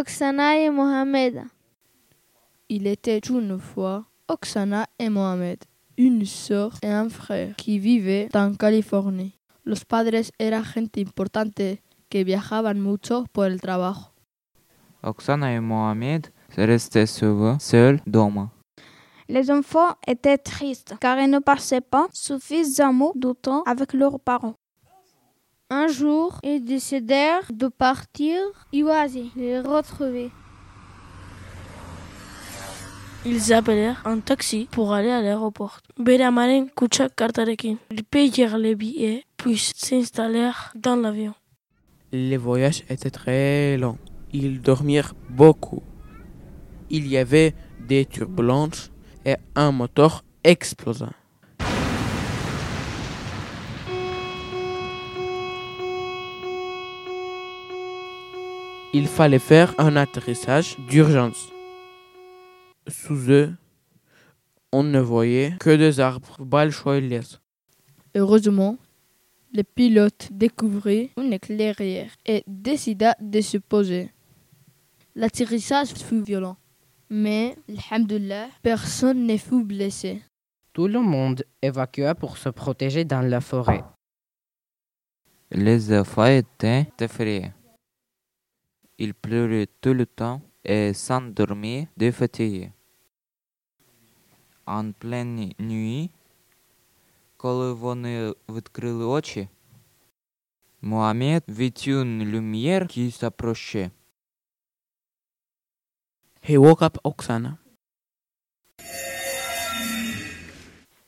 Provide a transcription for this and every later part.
Oksana et Mohamed. Il était une fois Oksana et Mohamed, une sœur et un frère qui vivaient en Californie. Los padres eran gente importante que viajaban mucho por el trabajo. Oksana et Mohamed restaient souvent seuls doма. Les enfants étaient tristes car ils ne passaient pas suffisamment de temps avec leurs parents. Un jour, ils décidèrent de partir et oiser les retrouver. Ils appelèrent un taxi pour aller à l'aéroport. Bere amaren kutsa kartarekin. Ils payèrent les billets puis s'installèrent dans l'avion. Les voyages étaient très longs. Ils dormirent beaucoup. Il y avait des turbulences et un moteur explosa. Il fallait faire un atterrissage d'urgence. Sous eux, on ne voyait que des arbres, balchoilés. Heureusement, le pilote découvrit une éclairière et décida de se poser. L'atterrissage fut violent, mais, alhamdulillah, personne ne fut blessé. Tout le monde évacua pour se protéger dans la forêt. Les enfants étaient effrayés. Ils pleuraient tout le temps et s'endormaient de fatigue. En pleine nuit, коли вони відкрили очі, Mohamed vit une lumière qui s'approchait. He woke up Oksana.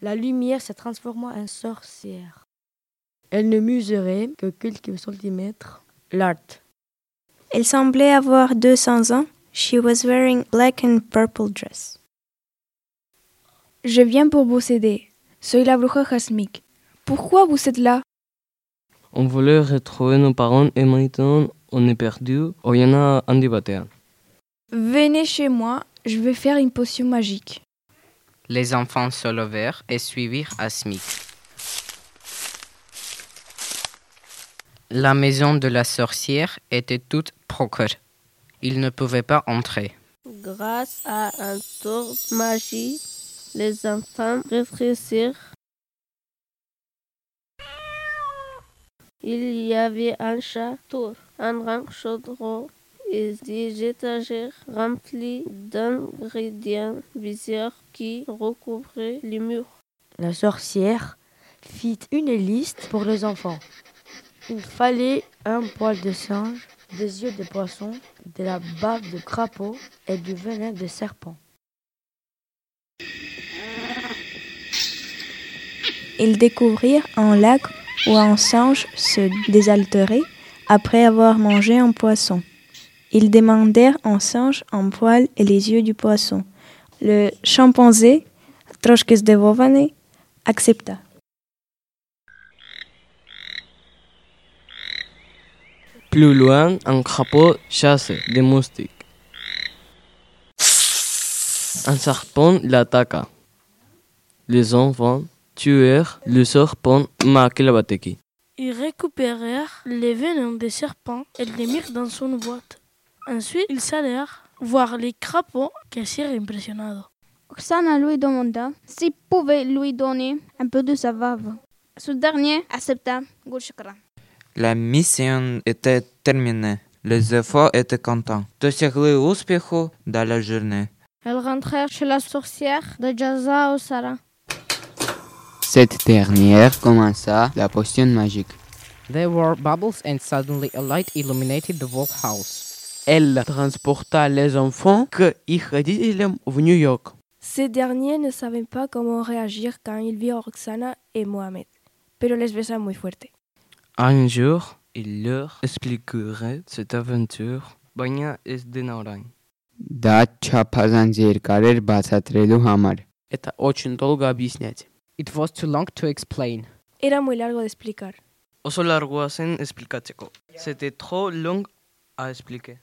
La lumière se transforma en sorcière. Elle ne mesurait que quelques centimètres. L'art. Elle semblait avoir 200 ans. She was wearing black and purple dress. Je viens pour vous aider. Soy la bruja Jasmik. Pourquoi vous êtes là? On voulait retrouver nos parents et maintenant on est perdu. Oh, y en a un batean. Venez chez moi, je vais faire une potion magique. Les enfants se levèrent et suivirent Asmik. La maison de la sorcière était toute procure. Ils ne pouvaient pas entrer. Grâce à un tour magie, les enfants réfléchirent. Il y avait un château, un grand chaudron et des étagères remplies d'ingrédients bizarres qui recouvraient les murs. La sorcière fit une liste pour les enfants. Il fallait un poil de singe, des yeux de poisson, de la bave de crapaud et du venin de serpent. Ils découvrirent un lac où un singe se désaltérait après avoir mangé un poisson. Ils demandèrent un singe un poil et les yeux du poisson. Le chimpanzé, troške zdevovane, accepta. Plus loin, un crapaud chassait des moustiques. Un serpent l'attaqua. Les enfants tuèrent le serpent Makilabateki. Ils récupérèrent les venins des serpents et les mirent dans une boîte. Ensuite, ils allèrent voir les crapauds quasirent impressionados. Oksana lui demanda s'il pouvait lui donner un peu de sa bave. Ce dernier accepta. Gulshkra. La mission était terminée. Les efforts étaient contents. Досягли успіху dans la journée. Elles rentrèrent chez la sorcière de Jaza Osara. Cette dernière commença la potion magique. There were bubbles and suddenly a light illuminated the whole house. Elle transporta les enfants que их родителям в Нью-Йорк. Ces derniers ne savaient pas comment réagir quand ils virent Roxana et Mohamed, pero les besa muy fuerte. Un jour, il leur expliquerait cette aventure, baina ez dena orain. Da չափազանց երկար էր hamar. համար։ Это очень долго. It was too long to explain. Era muy largo de explicar. Oso largoa zen esplikatzeko. C'était trop long à expliquer.